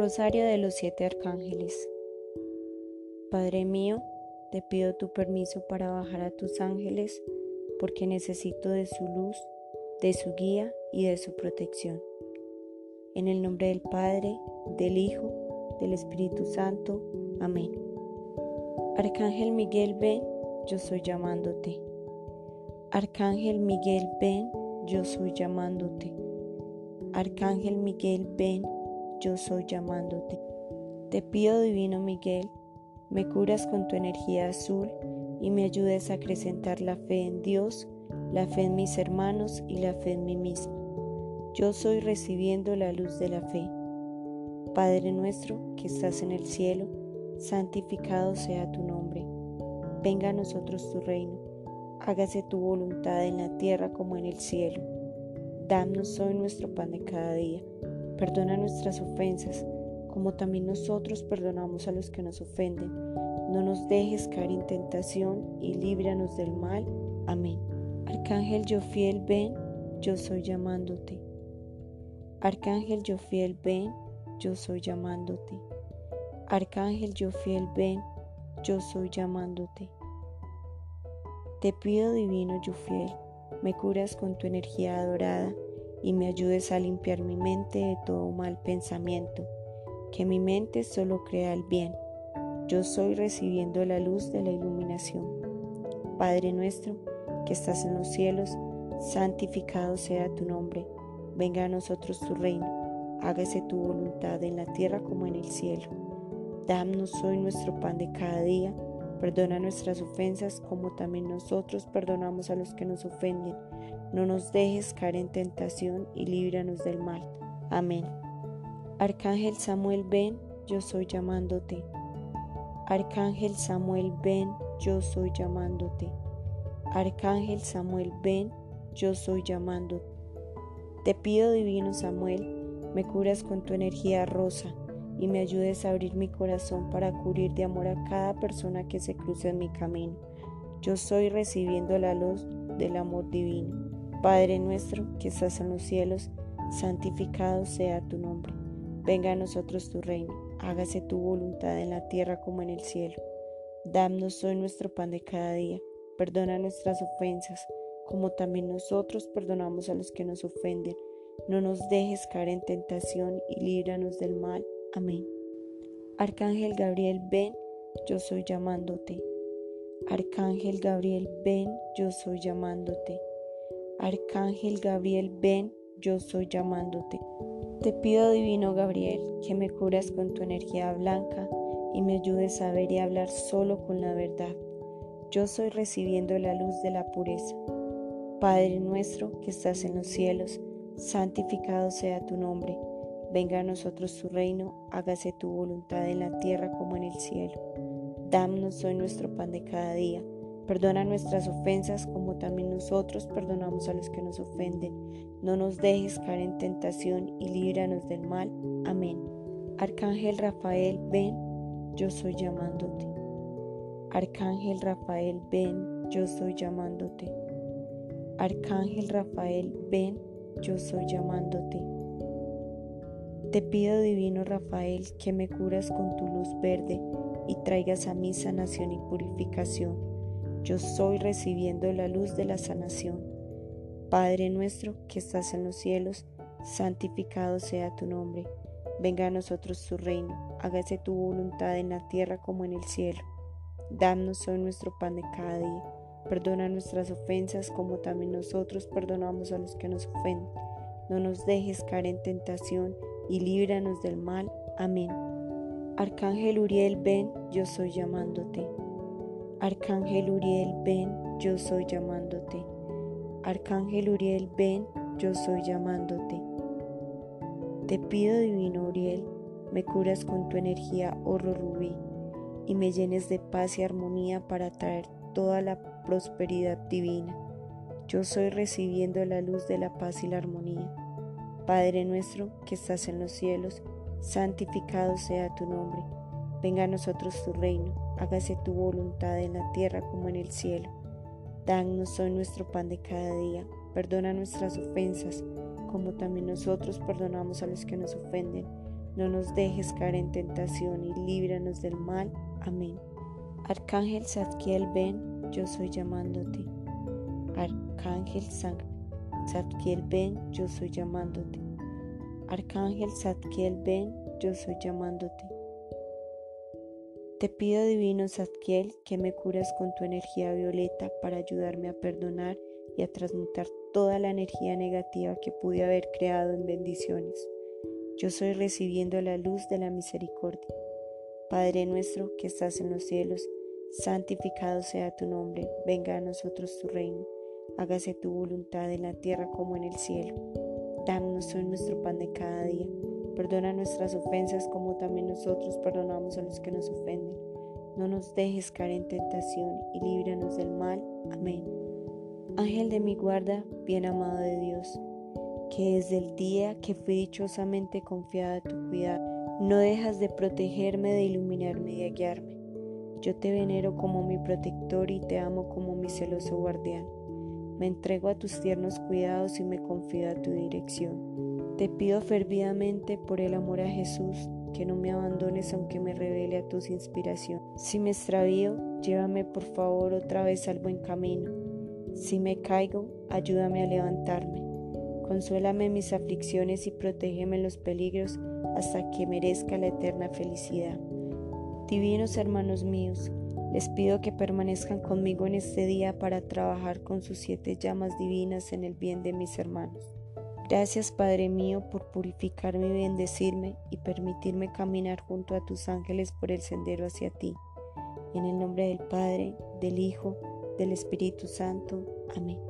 Rosario de los Siete Arcángeles. Padre mío, te pido tu permiso para bajar a tus ángeles porque necesito de su luz, de su guía y de su protección. En el nombre del Padre, del Hijo, del Espíritu Santo. Amén. Arcángel Miguel, ven, yo soy llamándote. Arcángel Miguel, ven, yo soy llamándote. Arcángel Miguel, ven, yo soy llamándote. Te pido, Divino Miguel, me curas con tu energía azul y me ayudes a acrecentar la fe en Dios, la fe en mis hermanos y la fe en mí mismo. Yo soy recibiendo la luz de la fe. Padre nuestro que estás en el cielo, santificado sea tu nombre. Venga a nosotros tu reino. Hágase tu voluntad en la tierra como en el cielo. Danos hoy nuestro pan de cada día Perdona nuestras ofensas, como también nosotros perdonamos a los que nos ofenden. No nos dejes caer en tentación y líbranos del mal. Amén. Arcángel yo fiel, ven, yo soy llamándote. Arcángel yo fiel, ven, yo soy llamándote. Arcángel yo fiel, ven, yo soy llamándote. Te pido, divino yo fiel, me curas con tu energía adorada y me ayudes a limpiar mi mente de todo mal pensamiento, que mi mente solo crea el bien. Yo soy recibiendo la luz de la iluminación. Padre nuestro, que estás en los cielos, santificado sea tu nombre. Venga a nosotros tu reino. Hágase tu voluntad en la tierra como en el cielo. Danos hoy nuestro pan de cada día. Perdona nuestras ofensas como también nosotros perdonamos a los que nos ofenden no nos dejes caer en tentación y líbranos del mal. Amén. Arcángel Samuel, ven, yo soy llamándote. Arcángel Samuel, ven, yo soy llamándote. Arcángel Samuel, ven, yo soy llamándote. Te pido, divino Samuel, me curas con tu energía rosa y me ayudes a abrir mi corazón para cubrir de amor a cada persona que se cruce en mi camino. Yo soy recibiendo la luz del amor divino. Padre nuestro que estás en los cielos, santificado sea tu nombre. Venga a nosotros tu reino, hágase tu voluntad en la tierra como en el cielo. Danos hoy nuestro pan de cada día, perdona nuestras ofensas, como también nosotros perdonamos a los que nos ofenden. No nos dejes caer en tentación y líbranos del mal. Amén. Arcángel Gabriel, ven, yo soy llamándote. Arcángel Gabriel, ven, yo soy llamándote. Arcángel Gabriel, ven, yo soy llamándote. Te pido, divino Gabriel, que me curas con tu energía blanca y me ayudes a ver y hablar solo con la verdad. Yo soy recibiendo la luz de la pureza. Padre nuestro que estás en los cielos, santificado sea tu nombre. Venga a nosotros tu reino, hágase tu voluntad en la tierra como en el cielo. Dámonos hoy nuestro pan de cada día Perdona nuestras ofensas como también nosotros perdonamos a los que nos ofenden. No nos dejes caer en tentación y líbranos del mal. Amén. Arcángel Rafael, ven, yo soy llamándote. Arcángel Rafael, ven, yo soy llamándote. Arcángel Rafael, ven, yo soy llamándote. Te pido, divino Rafael, que me curas con tu luz verde y traigas a mí sanación y purificación yo soy recibiendo la luz de la sanación. Padre nuestro que estás en los cielos, santificado sea tu nombre. Venga a nosotros tu reino, hágase tu voluntad en la tierra como en el cielo. Danos hoy nuestro pan de cada día. Perdona nuestras ofensas como también nosotros perdonamos a los que nos ofenden. No nos dejes caer en tentación y líbranos del mal. Amén. Arcángel Uriel, ven, yo soy llamándote. Arcángel Uriel, ven, yo soy llamándote. Arcángel Uriel, ven, yo soy llamándote. Te pido, divino Uriel, me curas con tu energía oro rubí y me llenes de paz y armonía para traer toda la prosperidad divina. Yo soy recibiendo la luz de la paz y la armonía. Padre nuestro que estás en los cielos, santificado sea tu nombre Venga a nosotros tu reino, hágase tu voluntad en la tierra como en el cielo. Danos hoy nuestro pan de cada día, perdona nuestras ofensas, como también nosotros perdonamos a los que nos ofenden. no nos dejes caer en tentación y líbranos del mal. Amén. Arcángel Zadkiel, ven, yo soy llamándote. Arcángel Zadkiel, ven, yo soy llamándote. Arcángel Zadkiel, ven, yo soy llamándote. Te pido, divino Zadkiel, que me curas con tu energía violeta para ayudarme a perdonar y a transmutar toda la energía negativa que pude haber creado en bendiciones. Yo soy recibiendo la luz de la misericordia. Padre nuestro que estás en los cielos, santificado sea tu nombre, venga a nosotros tu reino, hágase tu voluntad en la tierra como en el cielo. Danos hoy nuestro pan de cada día, perdona nuestras ofensas como también nosotros perdonamos a los que nos ofenden. No nos dejes caer en tentación y líbranos del mal. Amén. Ángel de mi guarda, bien amado de Dios que desde el día que fui dichosamente confiada a tu cuidado, no dejas de protegerme, de iluminarme y de guiarme. Yo te venero como mi protector y te amo como mi celoso guardián. Me entrego a tus tiernos cuidados y me confío a tu dirección. Te pido fervidamente por el amor a Jesús que no me abandones aunque me revele a tus inspiraciones. Si me extravío, llévame por favor otra vez al buen camino. Si me caigo, ayúdame a levantarme. Consuélame mis aflicciones y protégeme los peligros hasta que merezca la eterna felicidad. Divinos hermanos míos, les pido que permanezcan conmigo en este día para trabajar con sus siete llamas divinas en el bien de mis hermanos. Gracias Padre mío por purificarme y bendecirme y permitirme caminar junto a tus ángeles por el sendero hacia ti. En el nombre del Padre, del Hijo, del Espíritu Santo. Amén.